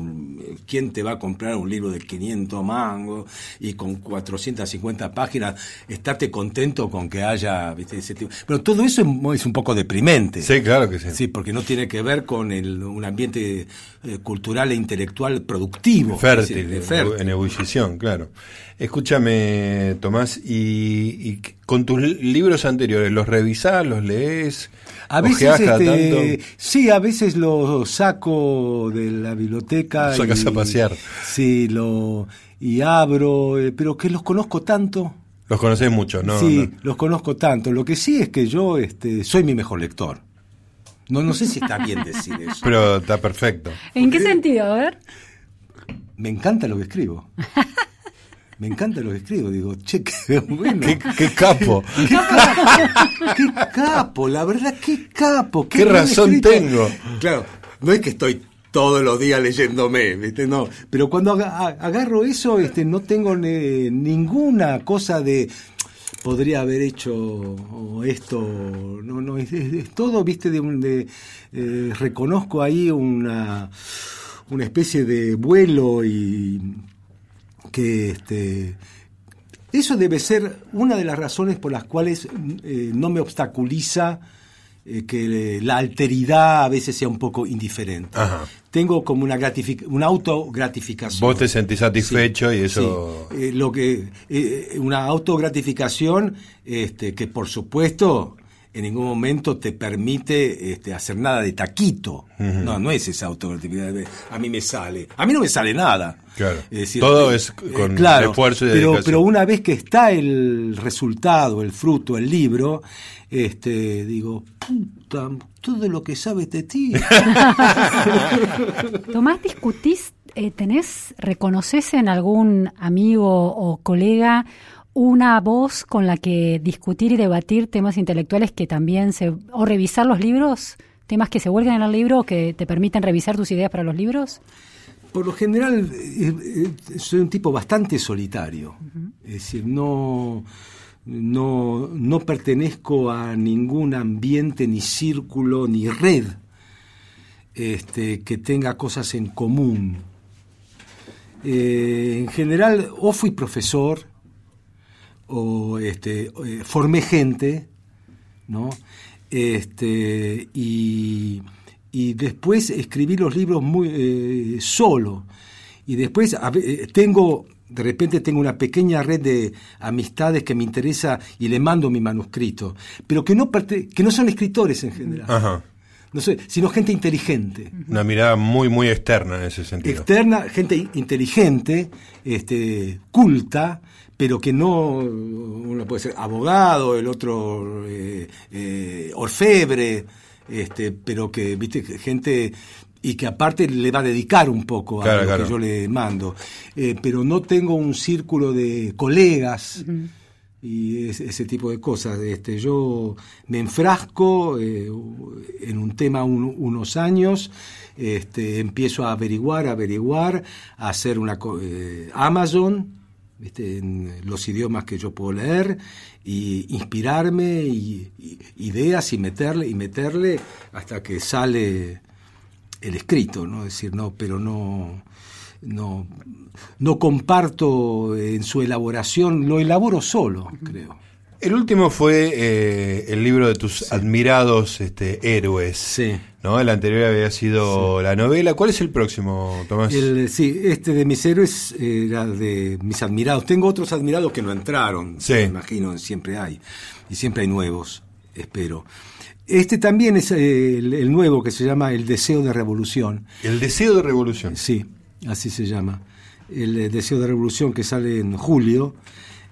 ¿quién te va a comprar un libro de 500 mangos y con 450 páginas? Estate contento con que haya, ¿viste? Ese tipo. Pero todo eso es, un poco deprimente. Sí, claro que sí. Sí, porque no tiene que ver con el, un ambiente eh, cultural e intelectual productivo. Fértil, en ebullición, claro. Escúchame, Tomás, y, con tus libros anteriores, ¿los revisás, los lees? A veces, este, sí, a veces los saco de la biblioteca. Sacas a pasear. Sí, lo, y abro, eh, pero que los conozco tanto. Los conoces mucho, ¿no? Sí, los conozco tanto. Lo que sí es que yo este, soy mi mejor lector. No, no sé si está bien decir <laughs> eso. Pero está perfecto. ¿En qué sentido? A ver. Me encanta lo que escribo. me encanta lo que escribo. Digo, che, qué bueno. qué, capo. ¿Qué capo. la verdad, qué capo. Qué, razón tengo. Claro, no es que estoy todos los días leyéndome, ¿viste? No, pero cuando agarro eso, este, no tengo ninguna cosa de podría haber hecho esto, no, no, es, todo, viste, de, eh, reconozco ahí una, una especie de vuelo y que este, eso debe ser una de las razones por las cuales eh, no me obstaculiza eh, que la alteridad a veces sea un poco indiferente. Tengo como una, una autogratificación. Vos te sentís satisfecho y eso... Eh, lo que, eh, una autogratificación este, que por supuesto en ningún momento te permite este, hacer nada de taquito. No, no es esa autogratificación. A mí me sale. A mí no me sale nada. Claro. Todo es con esfuerzo y pero, pero una vez que está el resultado, el fruto, el libro, este, digo, puta, todo lo que sabes de ti. Tomás, discutís, eh, tenés, reconoces en algún amigo o colega una voz con la que discutir y debatir temas intelectuales que también se, o revisar los libros, temas que se vuelven en el libro o que te permiten revisar tus ideas para los libros? Por lo general, eh, eh, soy un tipo bastante solitario. Es decir, no no, no pertenezco a ningún ambiente, ni círculo, ni red este, que tenga cosas en común. Eh, en general, o fui profesor, o este, eh, formé gente, ¿no? Este, y, y después escribí los libros muy eh, solo. Y después tengo de repente tengo una pequeña red de amistades que me interesa y le mando mi manuscrito, pero que no, que no son escritores en general. No sé, sino gente inteligente. Una mirada muy, muy externa en ese sentido. Externa, gente inteligente, este, culta, pero que no, uno puede ser abogado, el otro eh, eh, orfebre, este, pero que, viste, gente y que aparte le va a dedicar un poco a lo que yo le mando. Eh, pero no tengo un círculo de colegas y ese, tipo de cosas. Este, yo me enfrasco eh, en un tema unos años, este, empiezo a averiguar, a averiguar, a hacer una eh, Amazon. En los idiomas que yo puedo leer y inspirarme y, ideas y meterle y meterle hasta que sale el escrito, ¿no? Es decir, no, pero no, no, no comparto en su elaboración, lo elaboro solo, creo. El último fue eh, el libro de tus admirados este, héroes. Sí. ¿no? El anterior había sido la novela. ¿Cuál es el próximo, Tomás? sí, este de mis héroes era de mis admirados. Tengo otros admirados que no entraron, sí. me imagino, siempre hay. Y siempre hay nuevos, espero. Este también es eh, el, nuevo que se llama El Deseo de Revolución. El Deseo de Revolución. Sí, así se llama. El eh, Deseo de Revolución que sale en julio.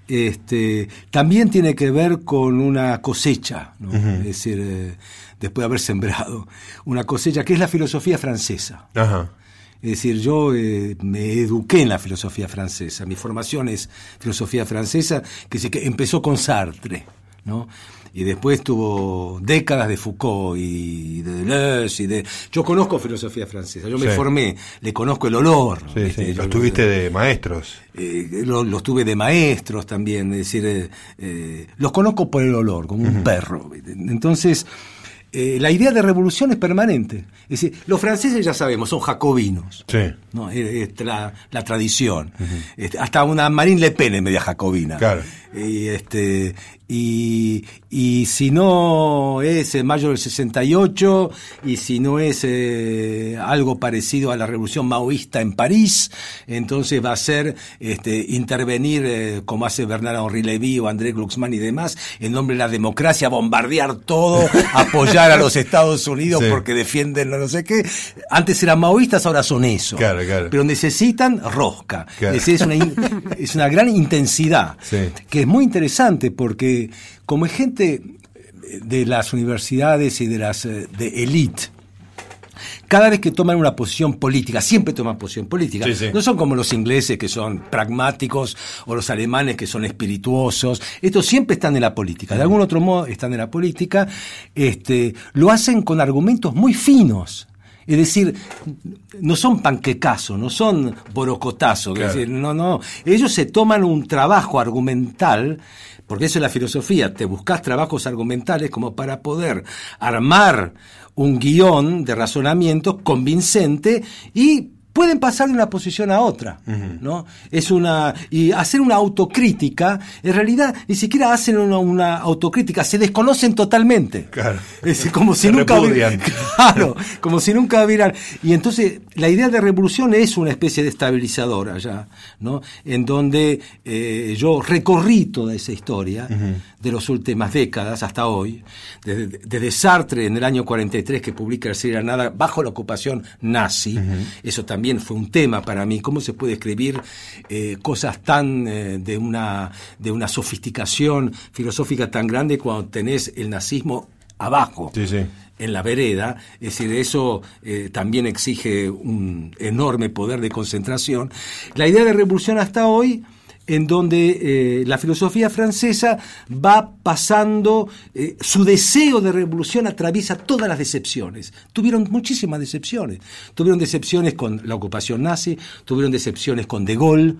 Este, también tiene que ver con una cosecha, es decir, eh, después de haber sembrado, una cosecha que es la filosofía francesa. Es decir, yo me eduqué en la filosofía francesa, mi formación es filosofía francesa, que, que empezó con Sartre, ¿no? Y después tuvo décadas de Foucault y de Deleuze y de yo conozco filosofía francesa yo me formé le conozco el olor sí, los tuviste de maestros eh, los, tuve de maestros también es decir eh, eh, los conozco por el olor como un perro entonces eh, la idea de revolución es permanente. Es decir, los franceses ya sabemos, son jacobinos. Sí. ¿no? Es, la, tradición. Este, hasta una Marine Le Pen es media jacobina. Claro. Y, este, y, y si no es en mayo del 68, y si no es eh, algo parecido a la revolución maoísta en París, entonces va a ser este, intervenir, eh, como hace Bernard Henri Lévy o André Glucksmann y demás, en nombre de la democracia, bombardear todo, <laughs> apoyar a los Estados Unidos porque defienden no sé qué. Antes eran maoístas, ahora son eso. Claro, claro. Pero necesitan rosca. Es, es, una, <laughs> es una gran intensidad. Que es muy interesante porque como es gente de las universidades y de las eh, de elite, cada vez que toman una posición política, siempre toman posición política, Sí, sí. no son como los ingleses que son pragmáticos o los alemanes que son espirituosos, estos siempre están en la política, de algún otro modo están en la política, este, lo hacen con argumentos muy finos. Es decir, no son panquecazos, no son borocotazos, es decir, no, no. Ellos se toman un trabajo argumental, porque eso es la filosofía, te buscas trabajos argumentales como para poder armar un guion de razonamiento convincente y pueden pasar de una posición a otra, ¿no? Es una y hacer una autocrítica, en realidad ni siquiera hacen una, una autocrítica, se desconocen totalmente. Claro. Es como si Se nunca hubi- repudian. <laughs> Claro, como si nunca hubieran. Y entonces la idea de revolución es una especie de estabilizadora ya, ¿no? En donde eh, yo recorrí toda esa historia de las últimas décadas hasta hoy, desde, desde Sartre en el año 43 que publica El Nada bajo la ocupación nazi, eso también fue un tema para mí, cómo se puede escribir eh, cosas tan eh, de una de una sofisticación filosófica tan grande cuando tenés el nazismo abajo Sí, sí. en la vereda, es decir, eso eh, también exige un enorme poder de concentración. La idea de revolución hasta hoy, en donde eh, la filosofía francesa va pasando, eh, su deseo de revolución atraviesa todas las decepciones. Tuvieron muchísimas decepciones. Tuvieron decepciones con la ocupación nazi, tuvieron decepciones con De Gaulle,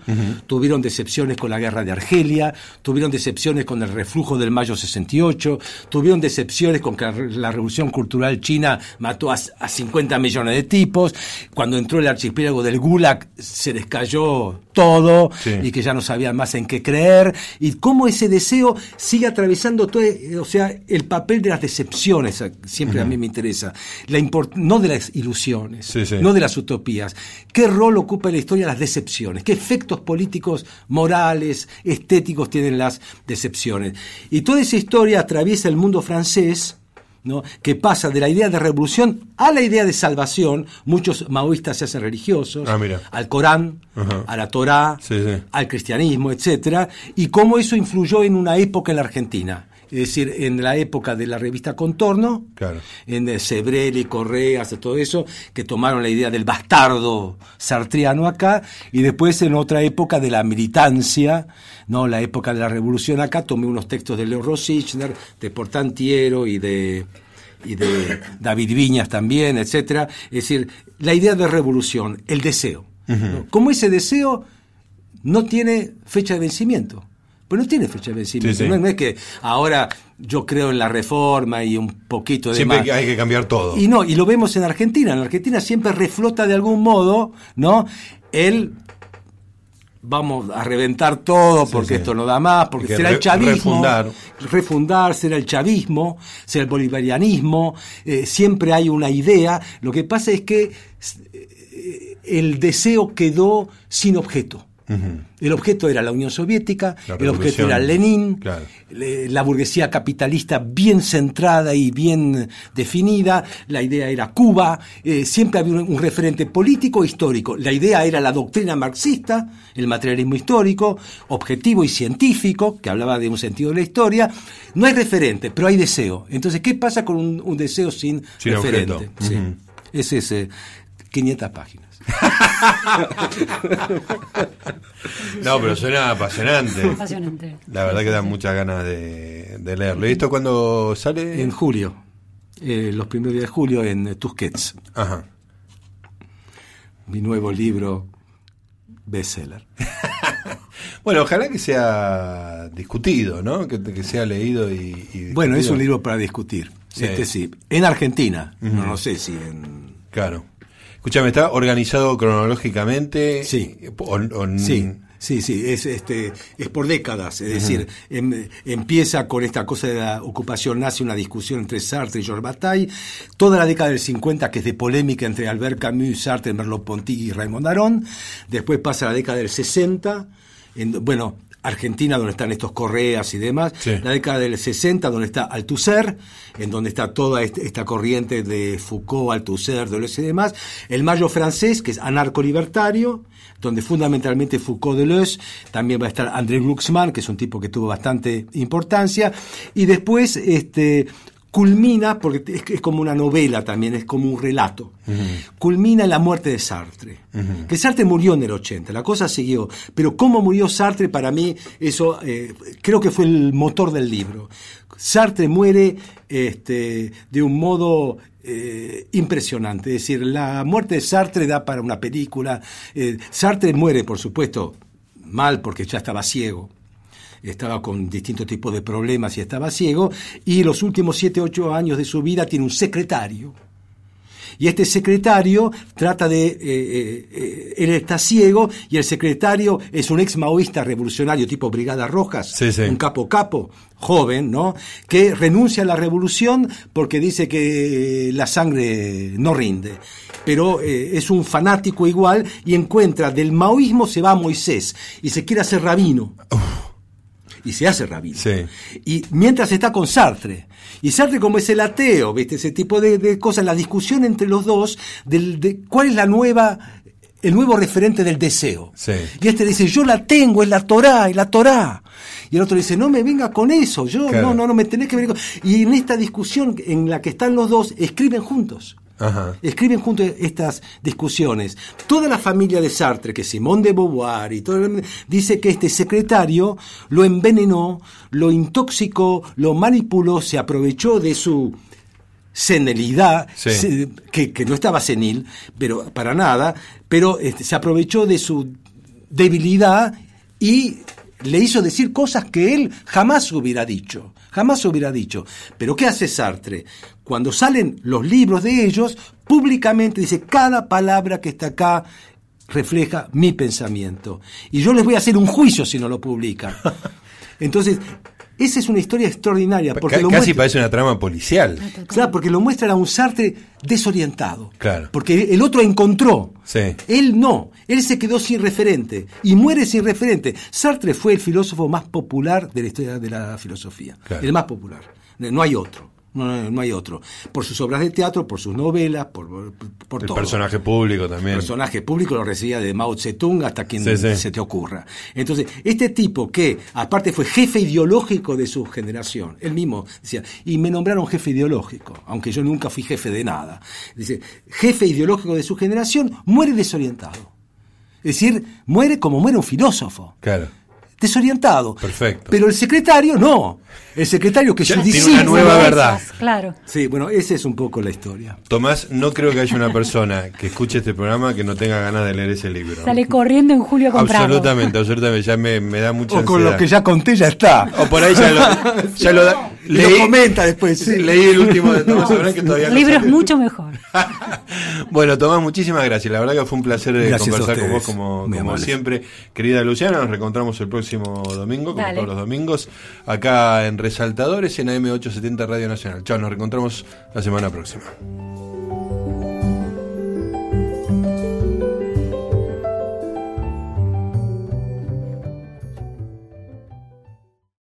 tuvieron decepciones con la guerra de Argelia, tuvieron decepciones con el reflujo del mayo 68, tuvieron decepciones con que la re- la revolución cultural china mató a, a 50 millones de tipos, cuando entró el archipiélago del Gulag se les cayó todo Sí. y que ya no sabían más en qué creer, y cómo ese deseo sigue atravesando todo, eh, o sea, el papel de las decepciones, eh, siempre a mí me interesa, la no de las ilusiones, Sí, sí. no de las utopías. ¿Qué rol ocupa en la historia las decepciones? ¿Qué efectos políticos, morales, estéticos tienen las decepciones? Y toda esa historia atraviesa el mundo francés, ¿no? que pasa de la idea de revolución a la idea de salvación. Muchos maoístas se hacen religiosos, Ah, al Corán, Ajá. a la Torá, Sí, sí. al cristianismo, etcétera, y cómo eso influyó en una época en la Argentina. Es decir, en la época de la revista Contorno, Claro. en Sebrelli, Correas, todo eso, que tomaron la idea del bastardo sartriano acá, y después en otra época de la militancia, no la época de la revolución acá, tomé unos textos de Leo Rosichner, de Portantiero y de y de David Viñas también, etcétera. Es decir, la idea de revolución, el deseo. ¿no? Como ese deseo no tiene fecha de vencimiento. Pues no tiene fecha de vencimiento. Sí, sí. No, no es que ahora yo creo en la reforma y un poquito de Siempre más. hay que cambiar todo. Y no, y lo vemos en Argentina. En Argentina siempre reflota de algún modo, ¿no? El vamos a reventar todo porque sí. esto no da más, porque será el chavismo. refundar. Refundar, será el chavismo, será el bolivarianismo, eh, siempre hay una idea. Lo que pasa es que eh, el deseo quedó sin objeto. El objeto era la Unión Soviética, La el objeto era Lenin, Claro. la burguesía capitalista bien centrada y bien definida, la idea era Cuba, eh, siempre había un, un referente político e histórico. La idea era la doctrina marxista, el materialismo histórico, objetivo y científico, que hablaba de un sentido de la historia. No hay referente, pero hay deseo. Entonces, ¿qué pasa con un, un deseo sin, Sin referente? Sí. Ujú. Ese es eh, 500 páginas. <laughs> No, pero suena apasionante. Apasionante. La verdad que da muchas ganas de, de leerlo. ¿Y esto cuándo sale? En julio, eh, los primeros días de julio en eh, Tusquets. Ajá. mi nuevo libro bestseller. <laughs> Bueno, ojalá que sea discutido, ¿no? Que, que sea leído y, y Bueno, es un libro para discutir. Sí. Este sí. En Argentina. No, no sé si en. Claro. Escúchame, ¿está organizado cronológicamente? Sí. O- o- Sí. Sí, sí, es, este, es por décadas, es decir, em- empieza con esta cosa de la ocupación nazi, una discusión entre Sartre y Georges Bataille, toda la década del 50 que es de polémica entre Albert Camus, Sartre, Merleau-Ponty y Raymond Aron, después pasa la década del 60, en- bueno, Argentina donde están estos Correas y demás, Sí. la década del 60 donde está Althusser, en donde está toda esta corriente de Foucault, Althusser, Deleuze y demás, el mayo francés que es anarco-libertario, donde fundamentalmente Foucault Deleuze, también va a estar André Glucksmann, que es un tipo que tuvo bastante importancia, y después este culmina, porque es, como una novela también, es como un relato, culmina en la muerte de Sartre. Que Sartre murió en el 80, la cosa siguió, pero cómo murió Sartre para mí, eso eh, creo que fue el motor del libro. Sartre muere este, de un modo eh, impresionante. Es decir, la muerte de Sartre da para una película. Eh, Sartre muere, por supuesto, mal porque ya estaba ciego estaba con distintos tipos de problemas y estaba ciego, y los últimos 7, 8 años de su vida tiene un secretario. Y este secretario trata de... Eh, eh, eh, él está ciego y el secretario es un ex maoísta revolucionario tipo Brigada Rojas, un capo capo, joven, ¿no? Que renuncia a la revolución porque dice que la sangre no rinde. Pero es un fanático igual y encuentra del maoísmo se va a Moisés y se quiere hacer rabino y se hace rabino. Y mientras está con Sartre. Y Sartre como es el ateo, ¿viste? Ese tipo de, cosas, la discusión entre los dos del, de cuál es la nueva el nuevo referente del deseo. Y este dice, yo la tengo, es la Torá, es la Torá. Y el otro dice, no me venga con eso, yo no, no, no me tenés que venir con... Y en esta discusión en la que están los dos, escriben juntos. Escriben juntos estas discusiones. Toda la familia de Sartre, que Simón de Beauvoir y todo, dice que este secretario lo envenenó, lo intoxicó, lo manipuló, se aprovechó de su senilidad, que, no estaba senil, pero para nada, pero este, se aprovechó de su debilidad y le hizo decir cosas que él jamás hubiera dicho, jamás hubiera dicho. Pero ¿qué hace Sartre? Cuando salen los libros de ellos, públicamente dice, cada palabra que está acá refleja mi pensamiento. Y yo les voy a hacer un juicio si no lo publican. <laughs> Entonces, esa es una historia extraordinaria. Porque Casi parece una trama policial. Claro, porque lo muestra a un Sartre desorientado. Claro. Porque el otro encontró. Sí. Él no. Él se quedó sin referente. Y muere sin referente. Sartre fue el filósofo más popular de la historia de la filosofía. El más popular. No hay otro. No, hay otro. Por sus obras de teatro, por sus novelas, por, por, El personaje público también. El personaje público lo recibía de Mao Zedong hasta quien se te ocurra. Entonces, este tipo que, aparte, fue jefe ideológico de su generación, él mismo decía, y me nombraron jefe ideológico, aunque yo nunca fui jefe de nada. Dice, jefe ideológico de su generación, muere desorientado. Es decir, muere como muere un filósofo. Claro desorientado. Perfecto. Pero el secretario no. El secretario que es su Tiene una nueva verdad. Claro. Sí, bueno, esa es un poco la historia. Tomás, no creo que haya una persona que escuche este programa que no tenga ganas de leer ese libro. Sale corriendo en julio a comprarlo. Absolutamente, absolutamente. Ya me, da mucha O con lo que ya conté ya está. O por ahí ya lo, <laughs> ya lo, leí, lo comenta después. Sí. <laughs> Leí el último de Tomás que todavía El libro es mucho mejor. <laughs> bueno, Tomás, muchísimas gracias. La verdad que fue un placer eh, conversar con vos como, como siempre. Querida Luciana, nos reencontramos el próximo domingo, como todos los domingos, en Resaltadores en AM870 Radio Nacional. Chao, nos reencontramos la semana próxima.